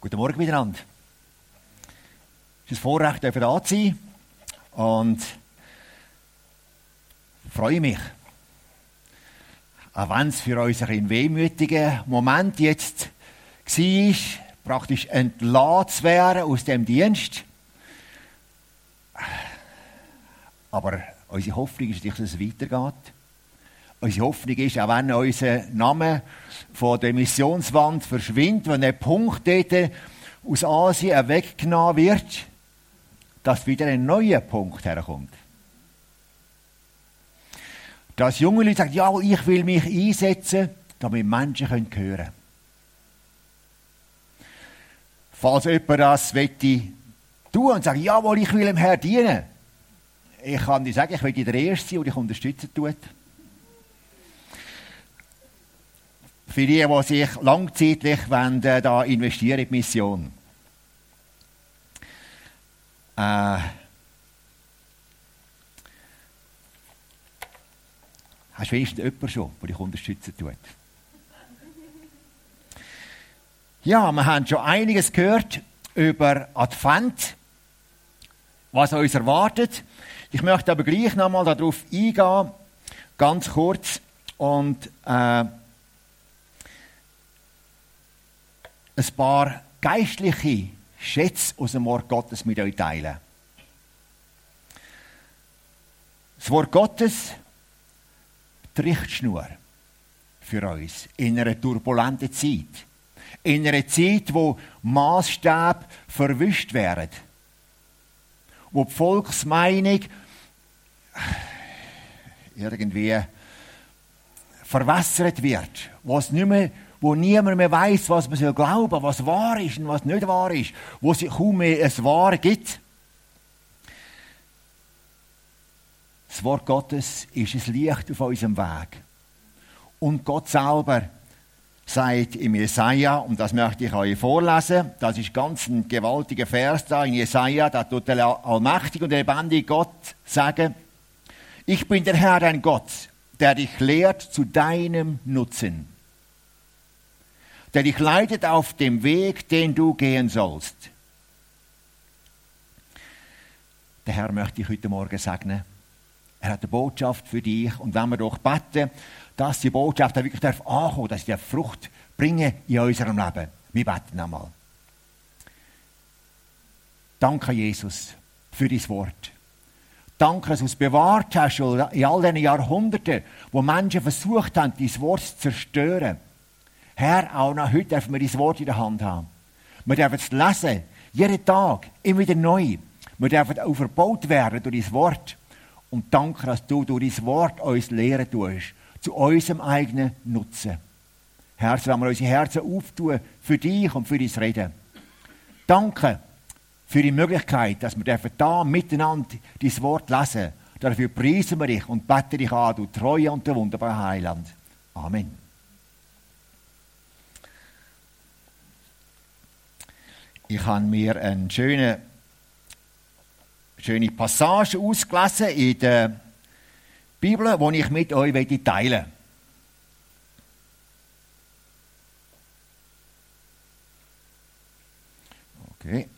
Guten Morgen miteinander. Es ist ein Vorrecht, hier zu sein und freue mich. Auch wenn es für uns ein wehmütiger Moment jetzt war, praktisch entlassen zu werden aus dem Dienst. Aber unsere Hoffnung ist, dass es weitergeht. Unsere Hoffnung ist, auch wenn unser Name von der Missionswand verschwindet, wenn ein Punkt dort aus Asien weggenommen wird, dass wieder ein neuer Punkt herkommt. Dass junge Leute sagen, ja, ich will mich einsetzen, damit Menschen hören können. Falls jemand das möchte tun und sagt, jawohl, ich will dem Herrn dienen, ich kann dir sagen, ich will der Erste sein und ich unterstützen tut. Für die, die sich langzeitlich wollen, äh, da investieren in die Mission. Äh, hast du wenigstens jemanden schon, der dich unterstützen tut? Ja, wir haben schon einiges gehört über Advent, was uns erwartet. Ich möchte aber gleich nochmal darauf eingehen, ganz kurz, und äh, ein paar geistliche Schätze aus dem Wort Gottes mit euch teilen. Das Wort Gottes, die Richtschnur für uns in einer turbulenten Zeit. In einer Zeit, wo Maßstäbe verwischt werden. Wo die Volksmeinung irgendwie verwässert wird. Wo es nicht mehr wo niemand mehr weiß, was man glauben soll, was wahr ist und was nicht wahr ist, wo es kaum mehr ein Wahr gibt. Das Wort Gottes ist ein Licht auf unserem Weg. Und Gott selber sagt im Jesaja, und das möchte ich euch vorlesen, das ist ganz ein gewaltiger Vers da in Jesaja, da tut der allmächtige und lebendige Gott sagen, ich bin der Herr, dein Gott, der dich lehrt zu deinem Nutzen der dich leitet auf dem Weg, den du gehen sollst. Der Herr möchte dich heute Morgen segnen. Er hat eine Botschaft für dich. Und wenn wir doch beten, dass die Botschaft wirklich darf ankommen, dass sie Frucht bringen in unserem Leben. Wir beten einmal. Danke, Jesus, für dein Wort. Danke, dass du es bewahrt hast in all diesen Jahrhunderten, wo Menschen versucht haben, dein Wort zu zerstören. Herr, auch noch heute dürfen wir dein Wort in der Hand haben. Wir dürfen es lesen, jeden Tag, immer wieder neu. Wir dürfen auch verbaut werden durch dein Wort. Und danke, dass du durch dein Wort uns lehren tust, zu unserem eigenen Nutzen. Herr, so wir unsere Herzen auftun für dich und für dein Reden. Danke für die Möglichkeit, dass wir dürfen da miteinander dein Wort lesen. Dafür preisen wir dich und beten dich an, du treuer und der wunderbare Heiland. Amen. Ich habe mir eine schöne, schöne Passage ausgelesen in der Bibel, die ich mit euch teilen möchte. Okay.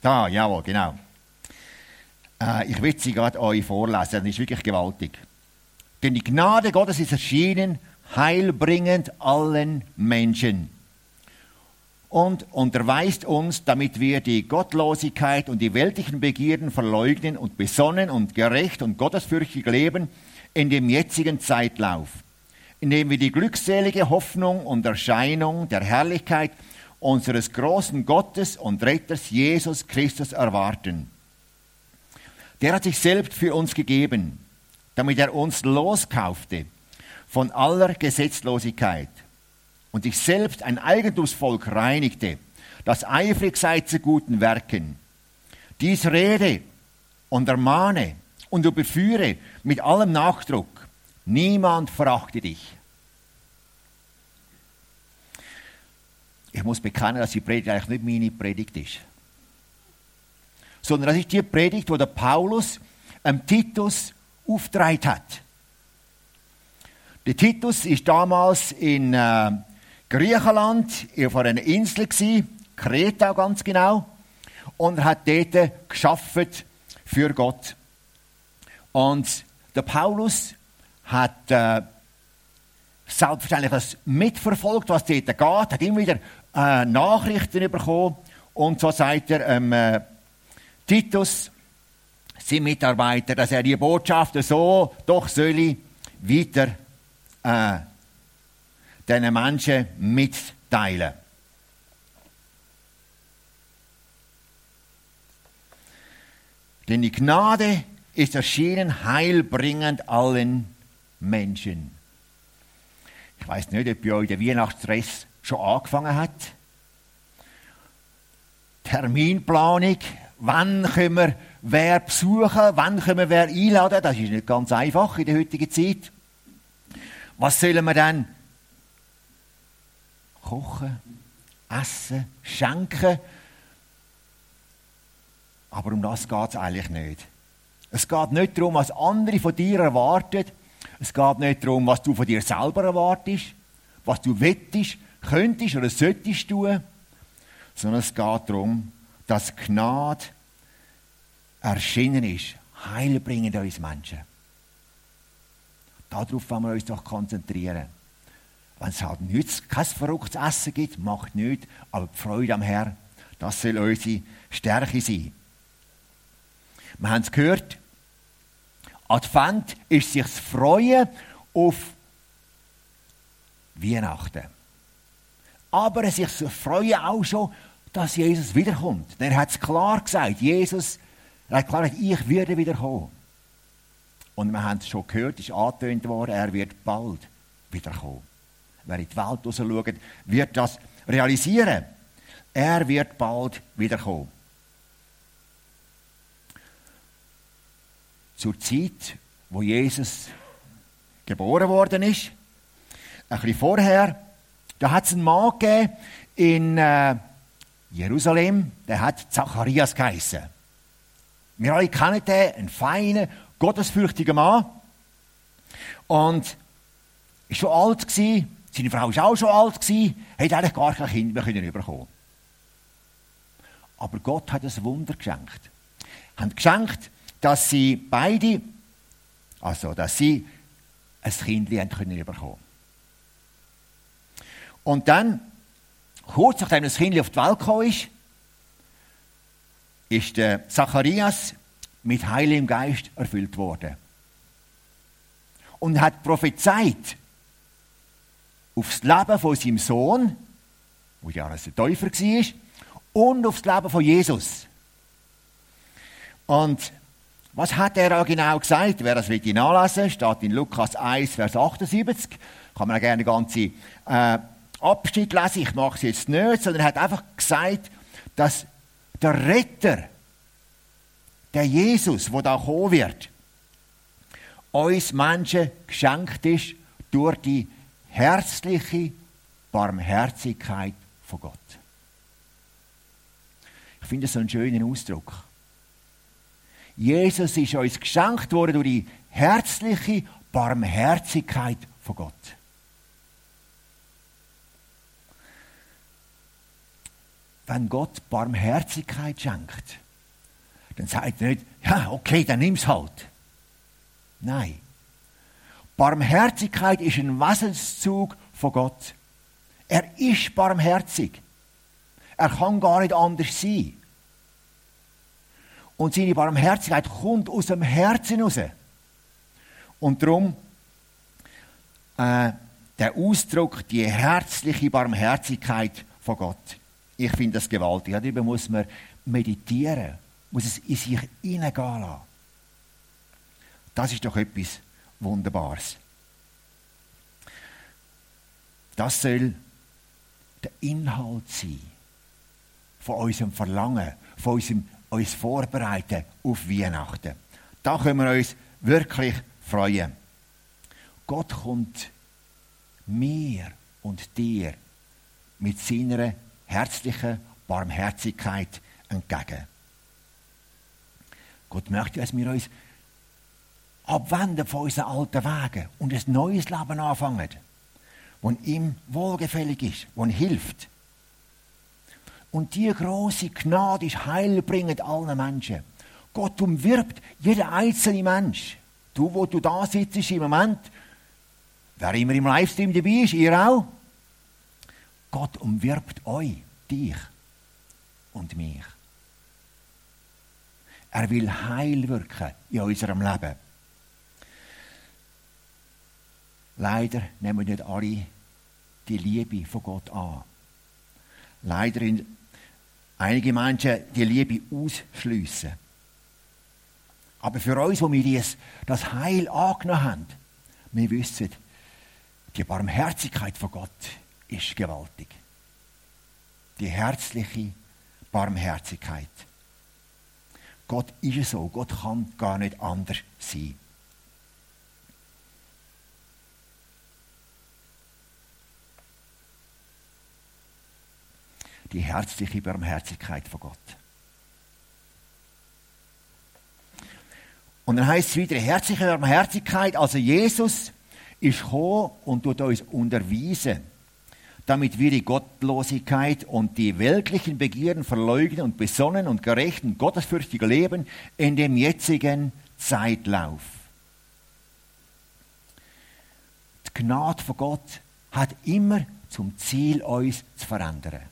Da, jawohl, genau. Äh, ich will sie gerade euch vorlesen, das ist wirklich gewaltig. Denn die Gnade Gottes ist erschienen, heilbringend allen Menschen und unterweist uns, damit wir die Gottlosigkeit und die weltlichen Begierden verleugnen und besonnen und gerecht und gottesfürchtig leben in dem jetzigen Zeitlauf, indem wir die glückselige Hoffnung und Erscheinung der Herrlichkeit unseres großen Gottes und Retters Jesus Christus erwarten. Der hat sich selbst für uns gegeben, damit er uns loskaufte von aller Gesetzlosigkeit und sich selbst ein Eigentumsvolk reinigte, das eifrig sei zu guten Werken. Dies rede und ermahne und überführe mit allem Nachdruck. Niemand verachte dich. Ich muss bekennen, dass die Predigt eigentlich nicht meine Predigt ist. Sondern das ist die Predigt, wo der Paulus am Titus aufgetragen hat. Der Titus ist damals in äh, Griechenland, auf einer Insel Kreta ganz genau, und er hat dort geschafft für Gott. Und der Paulus hat äh, selbstverständlich das mitverfolgt, was dort geht, hat immer wieder äh, Nachrichten bekommen und so sagt er ähm, äh, Titus, sein Mitarbeiter, dass er die Botschaft so doch soll weiter äh, diesen Menschen mitteilen. Denn die Gnade ist erschienen, heilbringend allen Menschen. Ich weiß nicht, ob bei euch der Weihnachtsstress schon angefangen hat. Terminplanung, wann können wir wer besuchen, wann können wir wer einladen, das ist nicht ganz einfach in der heutigen Zeit. Was sollen wir dann kochen, essen, schenken? Aber um das geht es eigentlich nicht. Es geht nicht darum, was andere von dir erwarten. Es geht nicht darum, was du von dir selber erwartest, was du wettest, könntest oder solltest tun, sondern es geht darum, dass Gnade erschienen ist, heilbringend uns Menschen. Darauf wollen wir uns doch konzentrieren. Wenn es halt nichts, kein verrücktes Essen gibt, macht nichts, aber die Freude am Herrn, das soll unsere Stärke sein. Wir haben es gehört, Advent ist sich das Freuen auf Weihnachten. Aber es sich das Freuen auch schon, dass Jesus wiederkommt. Er hat es klar gesagt, Jesus, er hat klar gesagt, ich werde wiederkommen. Und wir haben es schon gehört, es ist angetönt worden, er wird bald wiederkommen. Wer in die Welt raus schaut, wird das realisieren. Er wird bald wiederkommen. Zur Zeit, wo Jesus geboren worden ist, ein bisschen vorher, da hat es einen Mann gegeben in äh, Jerusalem, der hat Zacharias geheißen. Wir alle kennen den, einen feinen, gottesfürchtigen Mann. Und ist schon alt gewesen, seine Frau war auch schon alt gewesen, hat eigentlich gar kein Kind mehr können bekommen. Aber Gott hat ein Wunder geschenkt. Hat geschenkt, dass sie beide, also dass sie ein Kind können bekommen. Und dann, kurz nachdem das Kind auf die Welt gekommen ist, ist der Zacharias mit Heiligem Geist erfüllt worden. Und hat prophezeit auf das Leben von seinem Sohn, der ja ein Täufer war, und auf das Leben von Jesus. Und was hat er auch genau gesagt? Wer das will nachlesen, steht in Lukas 1, Vers 78. Kann man auch gerne den ganzen äh, Abschnitt lesen. Ich mache es jetzt nicht, sondern er hat einfach gesagt, dass der Retter, der Jesus, der da kommen wird, uns Menschen geschenkt ist durch die herzliche Barmherzigkeit von Gott. Ich finde das so einen schönen Ausdruck. Jesus ist uns geschenkt worden durch die herzliche Barmherzigkeit von Gott. Wenn Gott Barmherzigkeit schenkt, dann sagt er nicht, ja, okay, dann nimm's halt. Nein. Barmherzigkeit ist ein Wesenszug von Gott. Er ist barmherzig. Er kann gar nicht anders sein. Und seine Barmherzigkeit kommt aus dem Herzen raus. Und darum äh, der Ausdruck, die herzliche Barmherzigkeit von Gott. Ich finde das gewaltig. Darüber muss man meditieren, muss es in sich hineingehen lassen. Das ist doch etwas Wunderbares. Das soll der Inhalt sein von unserem Verlangen, von unserem uns vorbereiten auf Weihnachten. Da können wir uns wirklich freuen. Gott kommt mir und dir mit seiner herzlichen Barmherzigkeit entgegen. Gott möchte, dass wir uns abwenden von unseren alten Wegen und ein neues Leben anfangen. wo ihm wohlgefällig ist, wo hilft. Und die große Gnade ist heilbringend allen Menschen. Gott umwirbt jeden einzelnen Mensch. Du, wo du da sitzt im Moment, wer immer im Livestream dabei ist, ihr auch. Gott umwirbt euch, dich und mich. Er will Heil wirken in unserem Leben. Leider nehmen nicht alle die Liebe von Gott an. Leider in einige Menschen die Liebe ausschliessen. Aber für uns, wo wir das Heil angenommen haben, wir wissen, die Barmherzigkeit von Gott ist gewaltig. Die herzliche Barmherzigkeit. Gott ist so, Gott kann gar nicht anders sein. Die herzliche Barmherzigkeit von Gott. Und dann heißt es wieder, herzliche Barmherzigkeit, also Jesus ist gekommen und tut uns unterweisen damit wir die Gottlosigkeit und die weltlichen Begierden verleugnen und besonnen und gerecht und gottesfürchtig leben in dem jetzigen Zeitlauf. Die Gnade von Gott hat immer zum Ziel, uns zu verändern.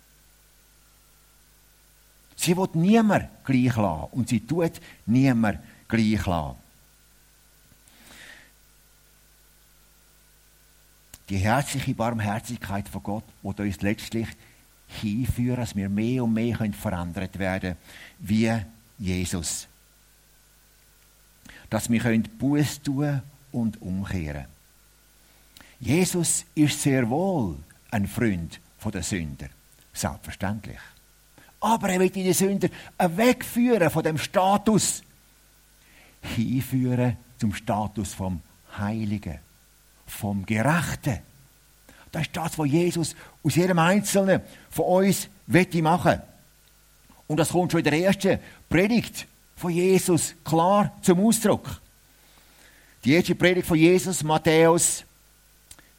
Sie wird niemand gleich lassen und sie tut niemand gleich lassen. die herzliche Barmherzigkeit von Gott, die uns letztlich hinführt, dass wir mehr und mehr verändert werden wie Jesus. Dass wir Buß tun und umkehren Jesus ist sehr wohl ein Freund der Sünder. Selbstverständlich. Aber er will die Sünder wegführen von dem Status, hinführen zum Status vom Heiligen vom Gerechten. Das ist das, was Jesus aus jedem Einzelnen von uns machen Und das kommt schon in der ersten Predigt von Jesus klar zum Ausdruck. Die erste Predigt von Jesus, Matthäus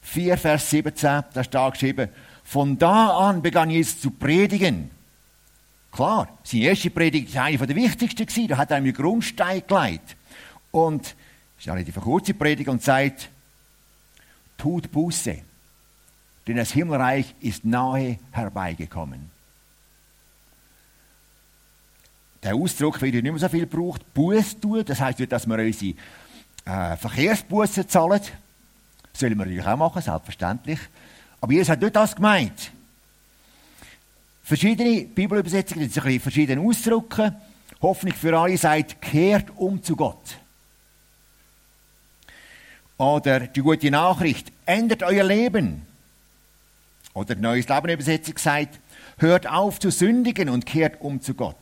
4, Vers 17, da steht geschrieben, von da an begann Jesus zu predigen. Klar, seine erste Predigt war eine der wichtigsten, da hat er einen Grundstein gelegt. Und das ist eine relativ kurze Predigt und sagt, tut Buße, denn das Himmelreich ist nahe herbeigekommen. Der Ausdruck wird nicht mehr so viel gebraucht. Buß tun, das nicht, dass wir unsere äh, Verkehrsbussen zahlen. Sollen wir natürlich auch machen, selbstverständlich. Aber Jesus hat nicht das gemeint. Verschiedene Bibelübersetzungen, die sich verschieden ausdrücken. Hoffnung für alle sagt, kehrt um zu Gott. Oder die gute Nachricht, ändert euer Leben. Oder die Neues Leben Übersetzung sagt, hört auf zu sündigen und kehrt um zu Gott.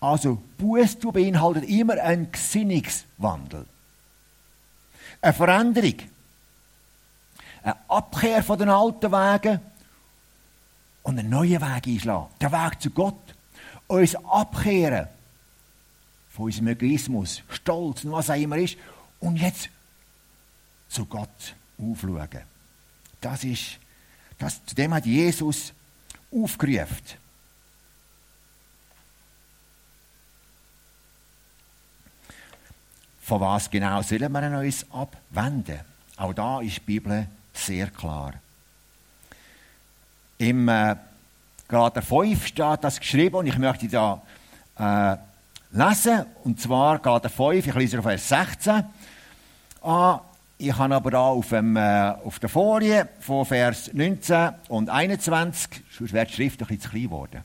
Also Buße beinhaltet immer einen Gesinnungswandel. Eine Veränderung. Eine Abkehr von den alten Wegen und einen neuen Weg einschlagen. Der Weg zu Gott. Uns abkehren von unserem Egoismus, Stolz und was auch immer ist. Und jetzt zu Gott aufschauen. Das ist, das, zu dem hat Jesus aufgerufen. Von was genau sollen wir uns abwenden? Auch da ist die Bibel sehr klar. Im äh, Galater 5 steht das geschrieben und ich möchte da äh, lesen. Und zwar Galater 5, ich lese auf Vers 16 an. Ich habe aber da auf, dem, äh, auf der Folie von Vers 19 und 21, sonst wäre die Schrift ein bisschen zu klein geworden.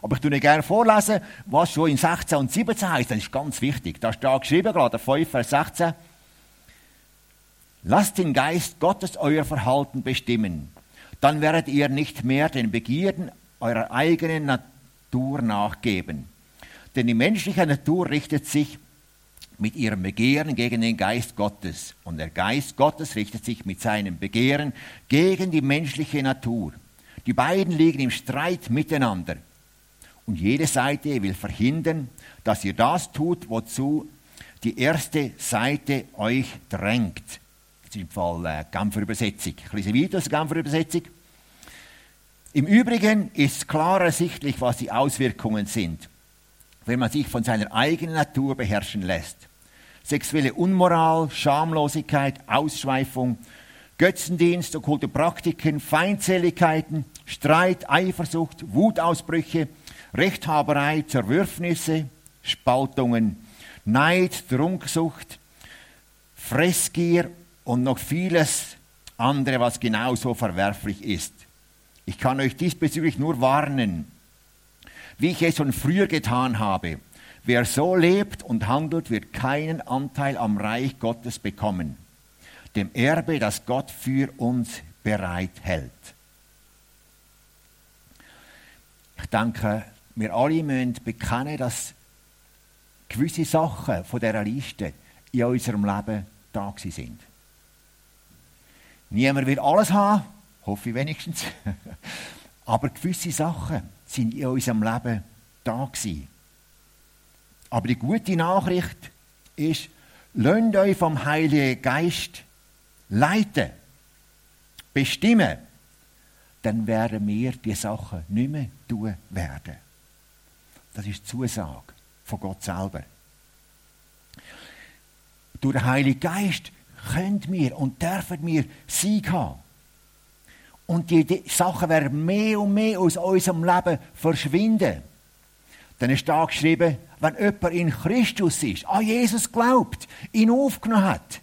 Aber ich tue gerne vorlesen, was schon in 16 und 17 heißt. Das ist ganz wichtig. Da steht geschrieben, gerade 5, Vers 16. Lasst den Geist Gottes euer Verhalten bestimmen. Dann werdet ihr nicht mehr den Begierden eurer eigenen Natur nachgeben. Denn die menschliche Natur richtet sich mit ihrem Begehren gegen den Geist Gottes. Und der Geist Gottes richtet sich mit seinem Begehren gegen die menschliche Natur. Die beiden liegen im Streit miteinander. Und jede Seite will verhindern, dass ihr das tut, wozu die erste Seite euch drängt. Ist im Fall äh, Genfer Übersetzung. Ich lese weiter aus Genfer Übersetzung. Im Übrigen ist klar ersichtlich, was die Auswirkungen sind, wenn man sich von seiner eigenen Natur beherrschen lässt. Sexuelle Unmoral, Schamlosigkeit, Ausschweifung, Götzendienst, okkulte Praktiken, Feindseligkeiten, Streit, Eifersucht, Wutausbrüche, Rechthaberei, Zerwürfnisse, Spaltungen, Neid, Trunksucht, Fressgier und noch vieles andere, was genauso verwerflich ist. Ich kann euch diesbezüglich nur warnen, wie ich es schon früher getan habe. Wer so lebt und handelt, wird keinen Anteil am Reich Gottes bekommen, dem Erbe, das Gott für uns bereithält. Ich denke, wir alle müssen bekennen, dass gewisse Sachen von dieser Liste in unserem Leben da sind. Niemand will alles haben, Hoffe ich wenigstens. Aber gewisse Sachen sind in unserem Leben da gewesen. Aber die gute Nachricht ist, lasst euch vom Heiligen Geist leiten, bestimmen, dann werden wir die Sachen nicht mehr tun werden. Das ist die Zusage von Gott selber. Durch den Heiligen Geist können wir und dürfen wir Sieg haben. Und die Sachen werden mehr und mehr aus unserem Leben verschwinden. Dann ist da geschrieben, wenn jemand in Christus ist, an Jesus glaubt, ihn aufgenommen hat,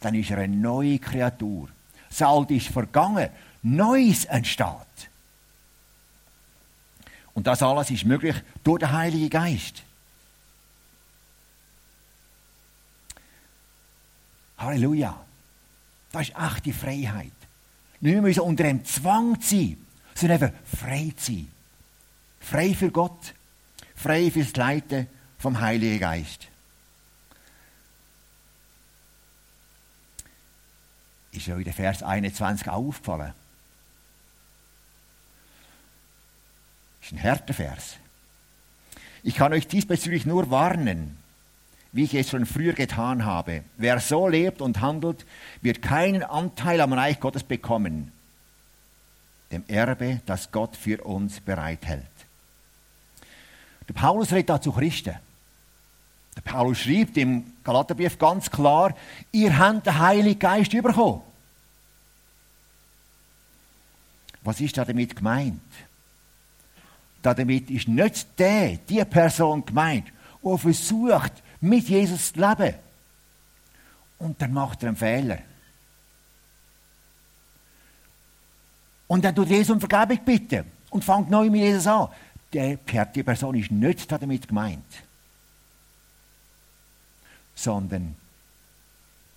dann ist er eine neue Kreatur. Das Alte ist vergangen, Neues entsteht. Und das alles ist möglich durch den Heiligen Geist. Halleluja. Das ist echte Freiheit. Nicht mehr unter einem Zwang zu sein, sondern eben frei zu sein. Frei für Gott, frei fürs Leiten vom Heiligen Geist. Ist in der Vers 21 auch aufgefallen. Ist ein harter Vers. Ich kann euch diesbezüglich nur warnen, wie ich es schon früher getan habe. Wer so lebt und handelt, wird keinen Anteil am Reich Gottes bekommen, dem Erbe, das Gott für uns bereithält. Der Paulus redet dazu Christen. Der Paulus schreibt im Galaterbrief ganz klar, ihr habt den Heiligen Geist bekommen. Was ist damit gemeint? Damit ist nicht der, die Person gemeint, die versucht, mit Jesus zu leben. Und dann macht er einen Fehler. Und dann tut Jesus um Vergebung bitten und fängt neu mit Jesus an. Die, Person ist nicht damit gemeint. Sondern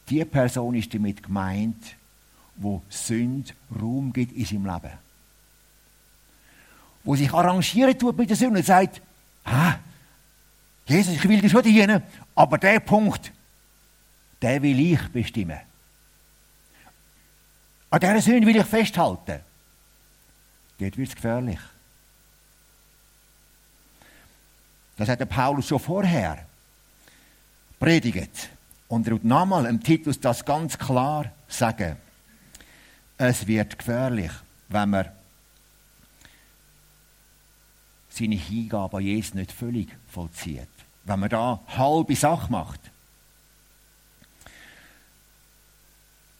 die Person ist damit gemeint, wo Sünde Raum gibt in seinem Leben. Wo sich arrangieren tut mit der Sünde und sagt, ah, Jesus, ich will dir schon dienen, aber der Punkt, den will ich bestimmen. An dieser Sünde will ich festhalten. Dort wird es gefährlich. Das hat der Paulus schon vorher predigt. Und er wird nochmal im Titus das ganz klar sagen. Es wird gefährlich, wenn man seine Hingabe an Jesus nicht völlig vollzieht. Wenn man da halbe Sache macht.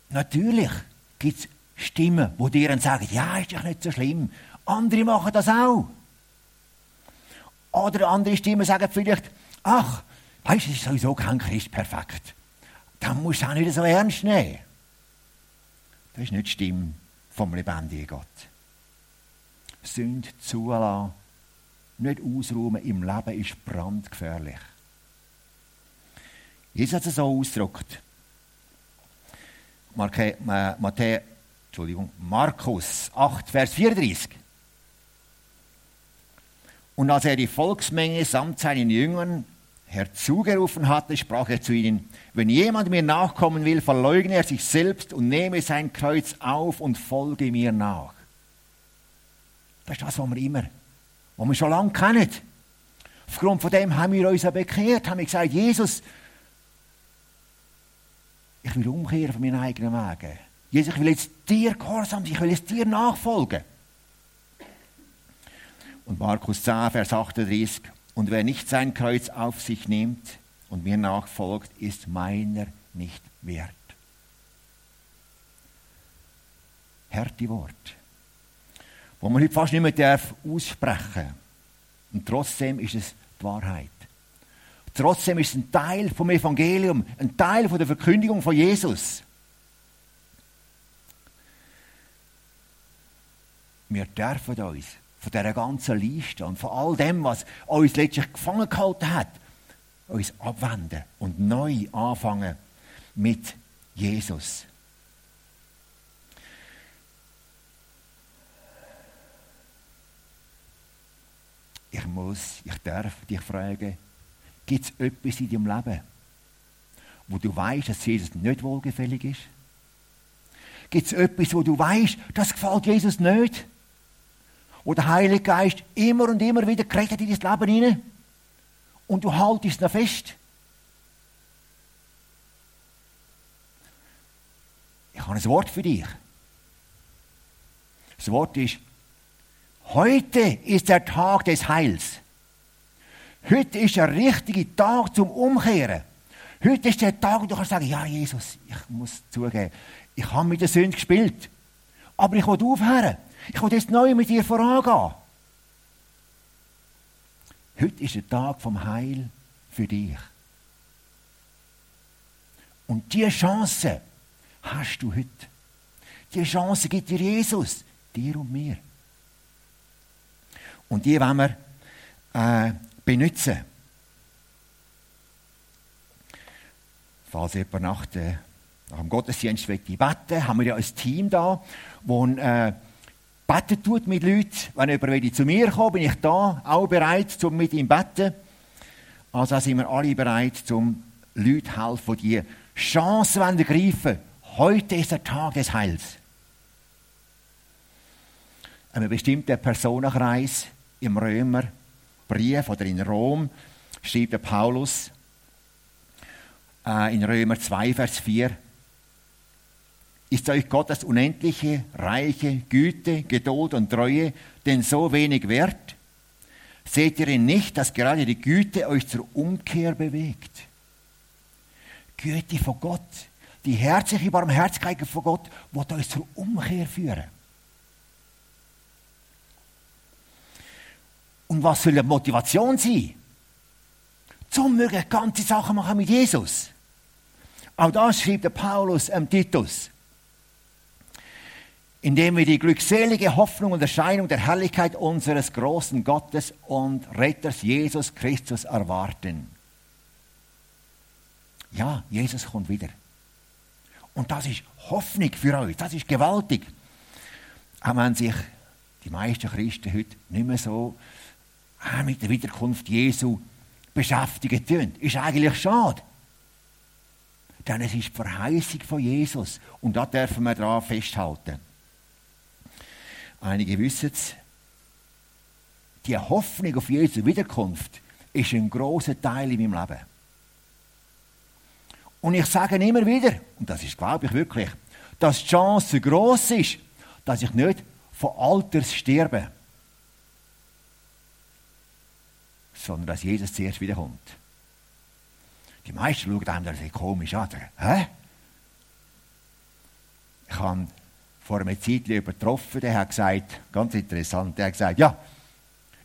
Natürlich gibt es Stimmen, die dir sagen, ja, ist doch nicht so schlimm. Andere machen das auch. Oder andere Stimmen sagen vielleicht, ach, weißt du, ist sowieso kein Christ perfekt. Dann musst du auch nicht so ernst nehmen. Das ist nicht die Stimme vom lebendigen Gott. Sünd zulassen nicht ausräumen im Leben ist brandgefährlich. Jesus hat es so ausgedrückt. Markus 8, Vers 34. Und als er die Volksmenge samt seinen Jüngern herzugerufen hatte, sprach er zu ihnen, wenn jemand mir nachkommen will, verleugne er sich selbst und nehme sein Kreuz auf und folge mir nach. Das ist das, was wir immer die wir schon lange kennen. Aufgrund von dem haben wir uns bekehrt, haben wir gesagt, Jesus, Ich will umkehren von meinen eigenen Wegen. Jesus, ich will jetzt dir gehorsam sein, ich will jetzt dir nachfolgen. Und Markus 10, Vers 38. Und wer nicht sein Kreuz auf sich nimmt und mir nachfolgt, ist meiner nicht wert. Harte Wort, wo man heute fast nicht mehr darf aussprechen Und trotzdem ist es die Wahrheit. Trotzdem ist es ein Teil vom Evangelium, ein Teil von der Verkündigung von Jesus. Wir dürfen uns von dieser ganzen Liste und von all dem, was uns letztlich gefangen gehalten hat, uns abwenden und neu anfangen mit Jesus. Ich muss, ich darf dich fragen, gibt es etwas in deinem Leben, wo du weißt, dass Jesus nicht wohlgefällig ist? Gibt es etwas, wo du weißt, das gefällt Jesus nicht? wo der Heilige Geist immer und immer wieder gerettet in dein Leben hinein und du haltest noch fest. Ich habe ein Wort für dich. Das Wort ist, heute ist der Tag des Heils. Heute ist der richtige Tag zum Umkehren. Heute ist der Tag, wo du kannst sagen, ja Jesus, ich muss zugeben, ich habe mit der Sünde gespielt. Aber ich will aufhören. Ich will jetzt neu mit dir vorangehen. Heute ist der Tag vom Heil für dich. Und diese Chance hast du heute. Diese Chance gibt dir Jesus, dir und mir. Und die wollen wir äh, benutzen. Falls jemand nach, der, nach dem Gottesdienst beten will, haben wir ja ein Team da, das äh, beten tut mit Leuten. Wenn jemand zu mir kommt, bin ich da, auch bereit, um mit ihm zu beten. Also sind wir alle bereit, um Leuten zu helfen, die die Chance ergreifen Heute ist der Tag des Heils. Ein bestimmter Personenkreis im Römerbrief oder in Rom schreibt der Paulus äh, in Römer 2, Vers 4, ist euch Gottes unendliche, reiche Güte, Geduld und Treue denn so wenig wert? Seht ihr denn nicht, dass gerade die Güte euch zur Umkehr bewegt? Güte von Gott, die herzliche Barmherzigkeit von Gott, wird euch zur Umkehr führen. Und was soll die Motivation sein? Zum mögen ganze Sachen machen mit Jesus. Auch das schreibt der Paulus am Titus indem wir die glückselige Hoffnung und Erscheinung der Herrlichkeit unseres großen Gottes und Retters Jesus Christus erwarten. Ja, Jesus kommt wieder. Und das ist Hoffnung für euch, das ist gewaltig. Auch wenn sich die meisten Christen heute nicht mehr so äh, mit der Wiederkunft Jesu beschäftigen tun, ist eigentlich schade. Denn es ist die Verheißung von Jesus und da dürfen wir daran festhalten. Einige wissen es. Die Hoffnung auf Jesu Wiederkunft ist ein großer Teil in meinem Leben. Und ich sage immer wieder, und das ist, glaube ich, wirklich, dass die Chance groß ist, dass ich nicht von Alters sterbe, sondern dass Jesus zuerst wiederkommt. Die meisten schauen einem komisch an. Hä? Ich habe vor einer Zeit übertroffen, der hat gesagt, ganz interessant, der hat gesagt, ja,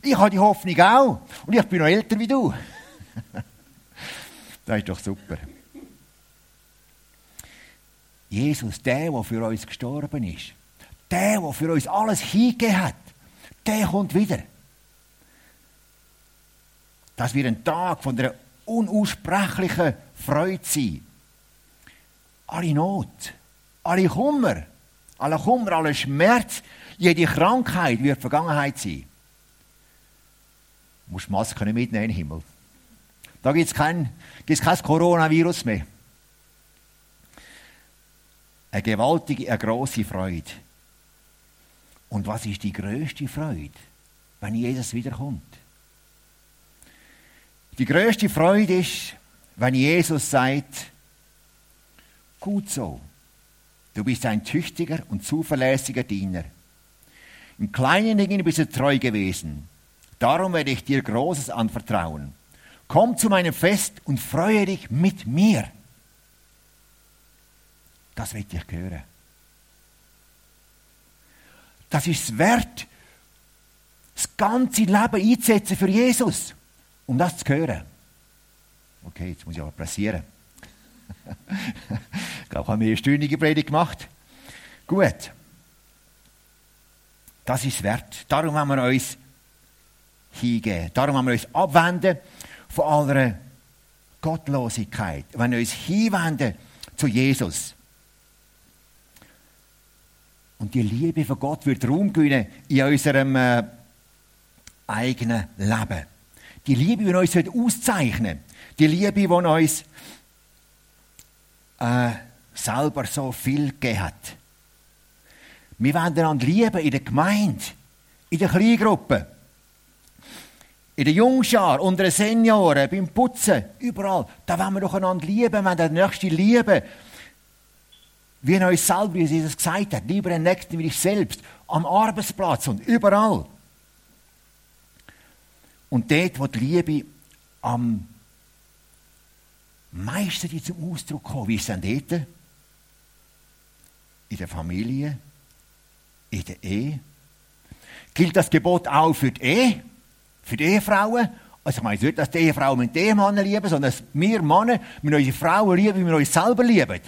ich habe die Hoffnung auch und ich bin noch älter wie du. das ist doch super. Jesus, der, der für uns gestorben ist, der, der für uns alles hingegeben hat, der kommt wieder. Das wird ein Tag von der unaussprechlichen Freude sein. Alle Not, alle Kummer, aller Kummer, aller Schmerz, jede Krankheit wird Vergangenheit sein. Du musst Maske nicht mitnehmen in den Himmel. Da gibt es kein, kein Coronavirus mehr. Eine gewaltige, eine grosse Freude. Und was ist die größte Freude, wenn Jesus wiederkommt? Die größte Freude ist, wenn Jesus sagt, Gut so. Du bist ein tüchtiger und zuverlässiger Diener. In kleinen Dingen bist du treu gewesen. Darum werde ich dir Großes anvertrauen. Komm zu meinem Fest und freue dich mit mir. Das wird ich hören. Das ist wert, das ganze Leben einzusetzen für Jesus, um das zu hören. Okay, jetzt muss ich aber pressieren. ich glaube, ich habe eine stündige Predigt gemacht. Gut. Das ist wert. Darum haben wir uns hingeben. Darum haben wir uns abwenden von aller Gottlosigkeit. Wenn wir uns hinwenden zu Jesus. Und die Liebe von Gott wird Raum gewinnen in unserem äh, eigenen Leben. Die Liebe, die uns auszeichnen Die Liebe, die uns äh, selber so viel gegeben hat. Wir wollen einander lieben in der Gemeinde, in der Kleingruppe, in der Jungschar, unter den Senioren, beim Putzen, überall. Da wollen wir doch einander lieben, wenn der Nächste lieben. Wie er uns selber, wie Jesus gesagt hat, lieber den Nächsten wie dich selbst, am Arbeitsplatz und überall. Und dort, wo die Liebe am meisten zum Ausdruck kommt, wie ist es denn dort? In der Familie, in der Ehe. Gilt das Gebot auch für die Ehe? Für die Ehefrauen? Also ich meine nicht, dass die Ehefrauen die Ehemann lieben, sondern dass wir Männer mit unsere Frauen lieben, wie wir uns selber lieben.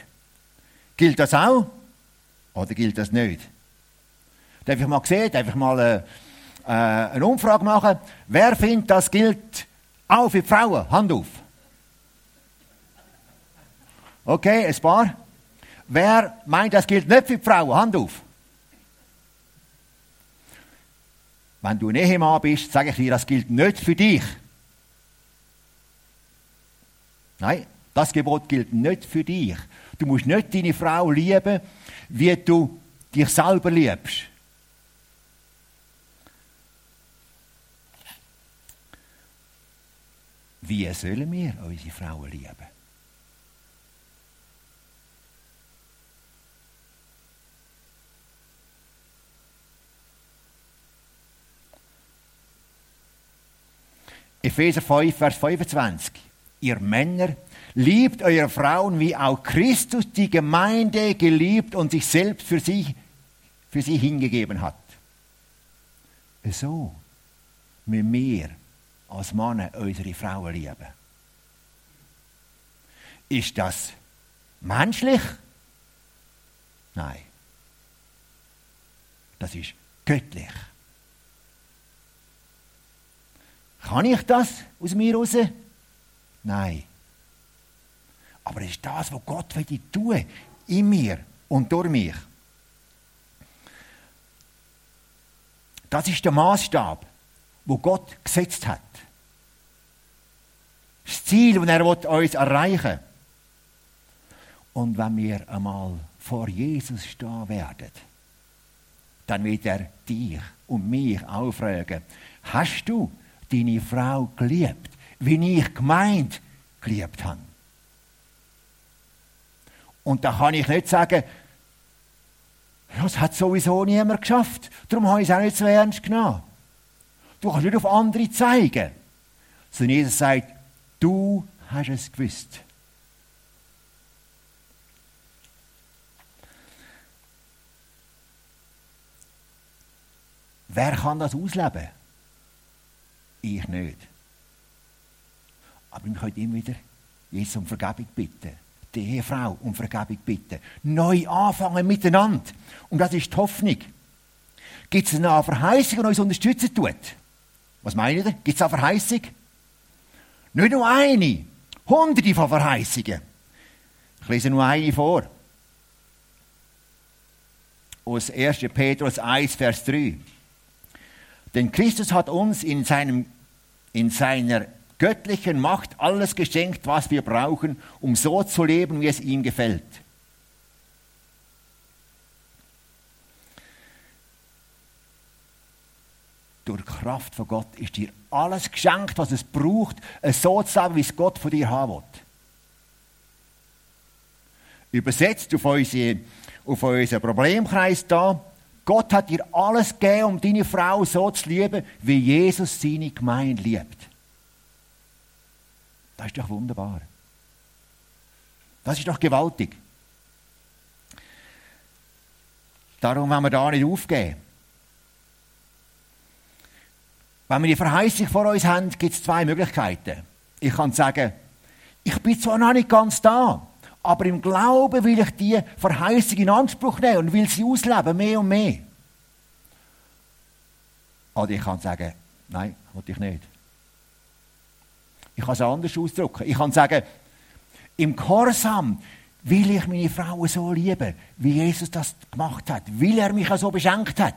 Gilt das auch? Oder gilt das nicht? Darf ich mal sehen, darf ich mal äh, äh, eine Umfrage machen? Wer findet, das gilt auch für Frauen? Hand auf. Okay, ein paar. Wer meint, das gilt nicht für Frauen? Hand auf. Wenn du ein Ehemann bist, sage ich dir, das gilt nicht für dich. Nein, das Gebot gilt nicht für dich. Du musst nicht deine Frau lieben, wie du dich selber liebst. Wie sollen wir unsere Frauen lieben? Epheser 5, Vers 25. Ihr Männer, liebt eure Frauen, wie auch Christus die Gemeinde geliebt und sich selbst für sie, für sie hingegeben hat. So müssen wir als Männer unsere Frauen lieben. Ist das menschlich? Nein. Das ist göttlich. Kann ich das aus mir raus? Nein. Aber es ist das, was Gott will tun, in mir und durch mich. Das ist der Maßstab, wo Gott gesetzt hat. Das Ziel, das er uns erreichen will. Und wenn wir einmal vor Jesus stehen werden, dann wird er dich und mich auch fragen, hast du deine Frau geliebt, wie ich gemeint geliebt habe. Und da kann ich nicht sagen, das hat sowieso niemand geschafft, darum habe ich es auch nicht so ernst genommen. Du kannst nicht auf andere zeigen. Sondern Jesus sagt, du hast es gewusst. Wer kann das ausleben? Ich nicht. Aber wir können immer wieder Jesus um Vergebung bitten. Die Ehefrau um Vergebung bitten. Neu anfangen miteinander. Und das ist die Hoffnung. Gibt es eine Verheißung, die uns unterstützen tut? Was meint ihr? Gibt es eine Verheißung? Nicht nur eine. Hunderte von Verheißungen. Ich lese nur eine vor. Aus 1. Petrus 1, Vers 3. Denn Christus hat uns in, seinem, in seiner göttlichen Macht alles geschenkt, was wir brauchen, um so zu leben, wie es ihm gefällt. Durch Kraft von Gott ist dir alles geschenkt, was es braucht, so zu leben, wie es Gott von dir haben will. Übersetzt auf, unsere, auf unseren Problemkreis da. Gott hat dir alles gegeben, um deine Frau so zu lieben, wie Jesus seine Gemeinde liebt. Das ist doch wunderbar. Das ist doch gewaltig. Darum wollen wir da nicht aufgeben. Wenn wir die Verheißung vor uns haben, gibt es zwei Möglichkeiten. Ich kann sagen, ich bin zwar noch nicht ganz da, aber im Glauben will ich die Verheißung in Anspruch nehmen und will sie ausleben, mehr und mehr. Oder ich kann sagen, nein, wollte ich nicht. Ich kann es anders ausdrücken. Ich kann sagen, im Gehorsam will ich meine Frau so lieben, wie Jesus das gemacht hat, weil er mich so beschenkt hat.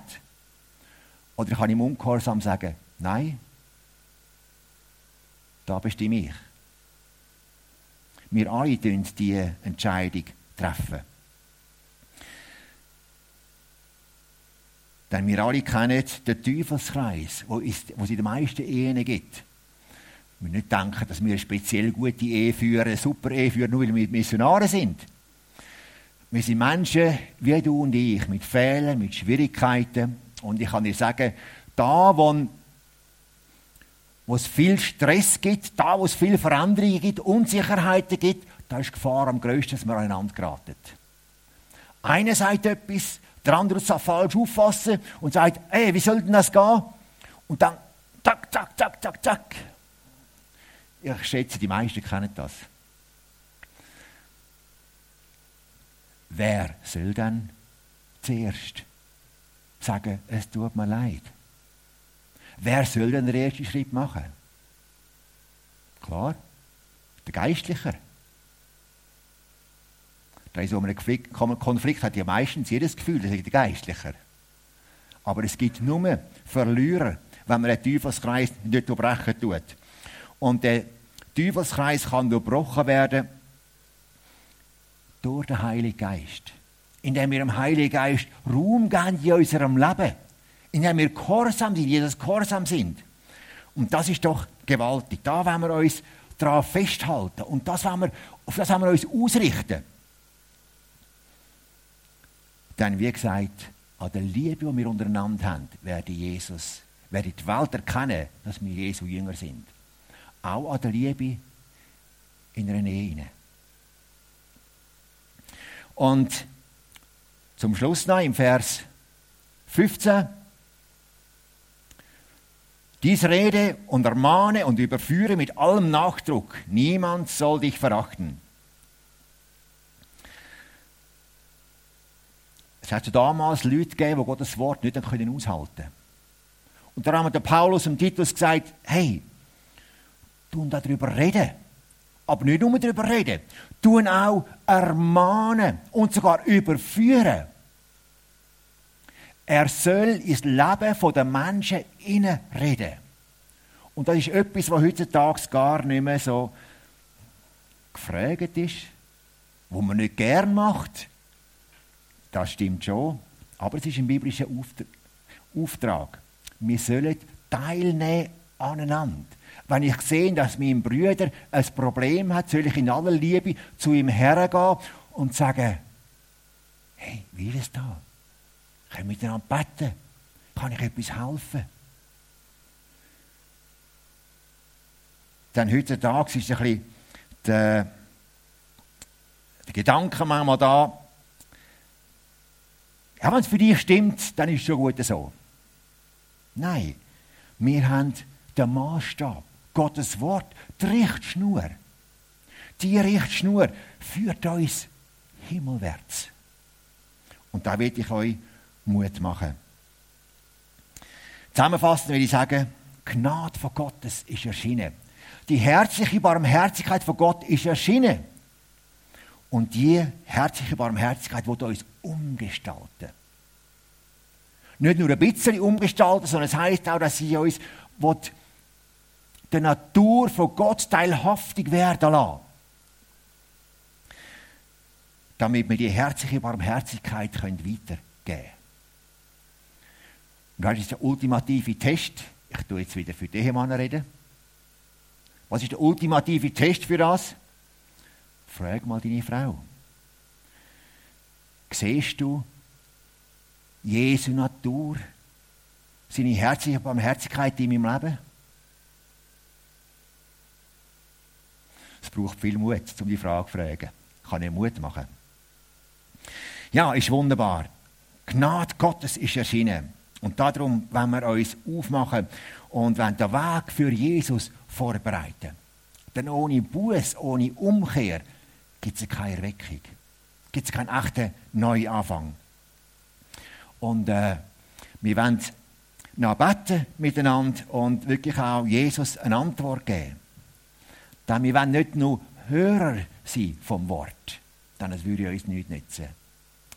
Oder ich kann im Ungehorsam sagen, nein, da bestimme ich. Wir alle treffen diese Entscheidung. treffen. Denn wir alle kennen den Teufelskreis, wo es in den meisten Ehen gibt. Wir nicht denken, dass wir eine speziell gute Ehe führen, eine super Ehe führen, nur weil wir Missionare sind. Wir sind Menschen wie du und ich, mit Fehlern, mit Schwierigkeiten. Und ich kann dir sagen, da, wo, wo es viel Stress gibt, da, wo es viele Veränderungen gibt, Unsicherheiten gibt, da ist die Gefahr am größten, dass wir aneinander geraten. Einer sagt etwas, der andere soll falsch auffassen und sagt, hey, wie soll denn das gehen? Und dann, tak, tak, tak, tak, tak. Ich schätze, die meisten kennen das. Wer soll dann zuerst sagen, es tut mir leid? Wer soll denn den ersten Schritt machen? Klar, der Geistliche. Da ist so ein Konflikt, hat ja meistens jedes Gefühl, das ist der Geistliche. Aber es gibt nur Verlierer, wenn man den Teufelskreis nicht unterbrechen tut. Und der Teufelskreis kann durchbrochen werden durch den Heiligen Geist. Indem wir dem Heiligen Geist Raum geben in unserem Leben. Indem wir gehorsam sind, Jesus gehorsam sind. Und das ist doch gewaltig. Da wollen wir uns daran festhalten. Und das wir, auf das wollen wir uns ausrichten. Denn wie gesagt, an der Liebe, die wir untereinander haben, werde Jesus, werde die Welt erkennen, dass wir Jesu Jünger sind. Auch an der Liebe in einer Ehe. Und zum Schluss noch im Vers 15. Dies rede und ermahne und überführe mit allem Nachdruck. Niemand soll dich verachten. Es hat damals Leute gegeben, die Gottes Wort nicht aushalten konnten. Und da haben der Paulus und Titus gesagt, hey, tun darüber reden. Aber nicht nur darüber reden, tun auch ermahnen und sogar überführen. Er soll ins Leben der Menschen reden. Und das ist etwas, was heutzutage gar nicht mehr so gefragt ist, wo man nicht gern macht. Das stimmt schon, aber es ist ein biblischer Auftrag. Wir sollen teilnehmen aneinander. Wenn ich sehe, dass mein Bruder ein Problem hat, soll ich in aller Liebe zu ihm hergehen und sagen, hey, wie ist es da? Können wir miteinander beten? Kann ich etwas helfen? Dann heutzutage ist ein bisschen der, der Gedanke manchmal da, ja, wenn es für dich stimmt, dann ist es schon gut so. Nein, wir haben den Maßstab. Gottes Wort, die Richtschnur. Die Richtschnur führt uns himmelwärts. Und da will ich euch Mut machen. Zusammenfassend will ich sagen, Gnade von Gottes ist erschienen. Die herzliche Barmherzigkeit von Gott ist erschienen. Und die herzliche Barmherzigkeit wird uns umgestalten. Nicht nur ein bisschen umgestalten, sondern es heißt auch, dass sie uns der Natur von Gott teilhaftig werden lassen. Damit wir die herzliche Barmherzigkeit weitergeben können. Und das ist der ultimative Test. Ich tue jetzt wieder für die Ehemänner reden. Was ist der ultimative Test für das? Frag mal deine Frau. Siehst du Jesu Natur, seine herzliche Barmherzigkeit in meinem Leben? Es braucht viel Mut, um die Frage zu fragen. Kann ich Mut machen? Ja, ist wunderbar. Gnade Gottes ist erschienen. Und darum, wenn wir uns aufmachen und wenn den Weg für Jesus vorbereiten, denn ohne Buß, ohne Umkehr gibt es keine Erweckung, gibt es keinen echten Neuanfang. Und äh, wir wollen noch beten miteinander und wirklich auch Jesus eine Antwort geben. Denn wir wollen nicht nur Hörer sein vom Wort, denn es würde uns nichts nützen.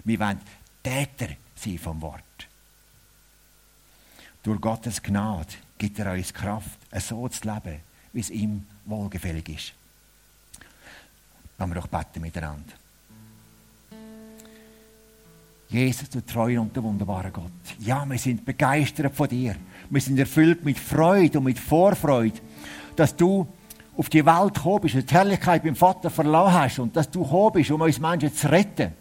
Wir wollen Täter sein vom Wort. Durch Gottes Gnade gibt er uns Kraft, so zu leben, wie es ihm wohlgefällig ist. Lassen wir doch beten miteinander. Jesus, du treuer und der wunderbare Gott. Ja, wir sind begeistert von dir. Wir sind erfüllt mit Freude und mit Vorfreude, dass du auf die Welt gekommen bist und die Herrlichkeit beim Vater verloren hast und dass du gekommen bist, um uns Menschen zu retten.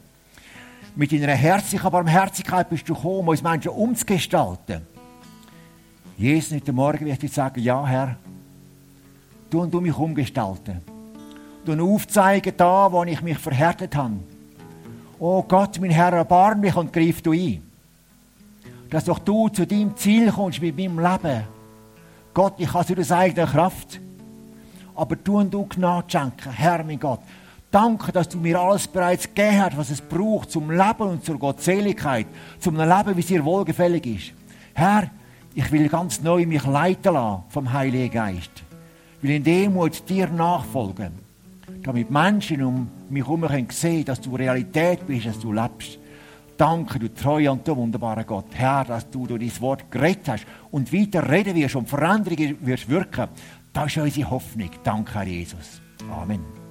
Mit deiner herzlichen Barmherzigkeit bist du gekommen, um uns Menschen umzugestalten. Jesus, heute Morgen will ich sagen, ja Herr, du und du mich umgestalten. Du aufzeigen da, wo ich mich verhärtet habe. Oh Gott, mein Herr, erbarm mich und greif du ein. Dass doch du zu deinem Ziel kommst mit meinem Leben. Gott, ich habe es aus eigener Kraft aber du und du Gnade schenken. Herr, mein Gott, danke, dass du mir alles bereits gegeben hast, was es braucht zum Leben und zur Gottseligkeit, zum Leben, wie es dir wohlgefällig ist. Herr, ich will ganz neu mich leiten lassen vom Heiligen Geist. Ich will in Demut dir nachfolgen, damit Menschen um mich herum sehen dass du Realität bist, dass du lebst. Danke, du treuer und du wunderbarer Gott, Herr, dass du durch dein Wort geredet hast und weiter reden wirst und Veränderungen wirst wirken. Das ist unsere Hoffnung. Danke, Herr Jesus. Amen.